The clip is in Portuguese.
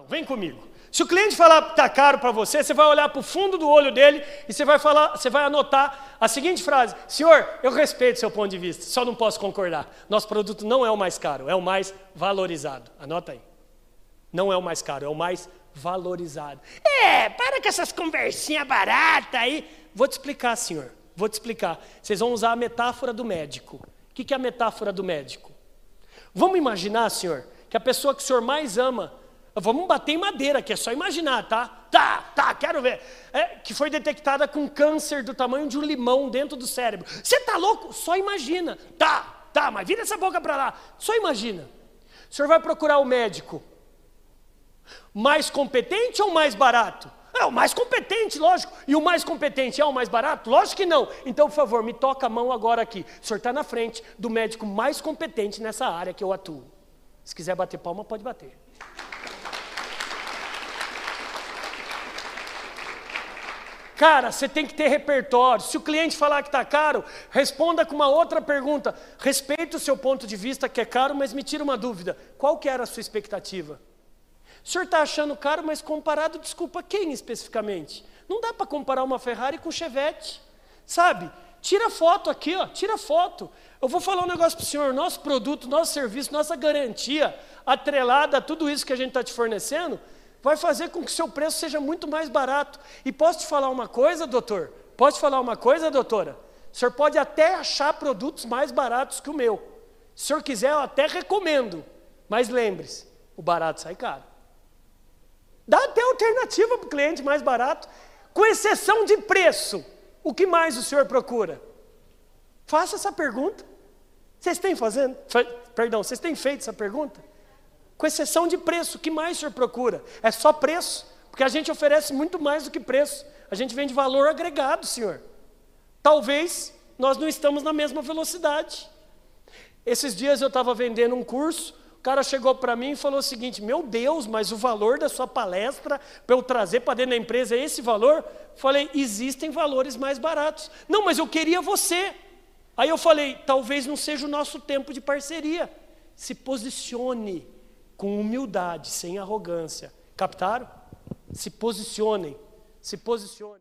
Então, vem comigo. Se o cliente falar que está caro para você, você vai olhar para o fundo do olho dele e você vai falar, você vai anotar a seguinte frase: Senhor, eu respeito seu ponto de vista, só não posso concordar. Nosso produto não é o mais caro, é o mais valorizado. Anota aí. Não é o mais caro, é o mais valorizado. É, para com essas conversinhas baratas aí. Vou te explicar, senhor. Vou te explicar. Vocês vão usar a metáfora do médico. O que é a metáfora do médico? Vamos imaginar, senhor, que a pessoa que o senhor mais ama Vamos bater em madeira, que é só imaginar, tá? Tá, tá, quero ver. É, que foi detectada com câncer do tamanho de um limão dentro do cérebro. Você tá louco? Só imagina. Tá, tá, mas vira essa boca para lá. Só imagina. O senhor vai procurar o médico mais competente ou mais barato? É o mais competente, lógico. E o mais competente é o mais barato? Lógico que não. Então, por favor, me toca a mão agora aqui. O senhor está na frente do médico mais competente nessa área que eu atuo. Se quiser bater palma, pode bater. Cara, você tem que ter repertório. Se o cliente falar que está caro, responda com uma outra pergunta. Respeito o seu ponto de vista que é caro, mas me tira uma dúvida. Qual que era a sua expectativa? O senhor está achando caro, mas comparado, desculpa, quem especificamente? Não dá para comparar uma Ferrari com um Chevette, sabe? Tira foto aqui, ó, tira foto. Eu vou falar um negócio para o senhor: nosso produto, nosso serviço, nossa garantia, atrelada a tudo isso que a gente está te fornecendo, vai fazer com que seu preço seja muito mais barato. E posso te falar uma coisa, doutor? Posso te falar uma coisa, doutora? O senhor pode até achar produtos mais baratos que o meu. Se o senhor quiser, eu até recomendo. Mas lembre-se, o barato sai caro. Dá até alternativa para o cliente mais barato, com exceção de preço. O que mais o senhor procura? Faça essa pergunta. Vocês têm fazendo? Perdão, vocês têm feito essa pergunta? Com exceção de preço. O que mais o senhor procura? É só preço, porque a gente oferece muito mais do que preço. A gente vende valor agregado, senhor. Talvez nós não estamos na mesma velocidade. Esses dias eu estava vendendo um curso, o cara chegou para mim e falou o seguinte: Meu Deus, mas o valor da sua palestra para eu trazer para dentro da empresa é esse valor? Falei: Existem valores mais baratos. Não, mas eu queria você. Aí eu falei: Talvez não seja o nosso tempo de parceria. Se posicione com humildade, sem arrogância. Captaram? Se posicionem, se posicionem.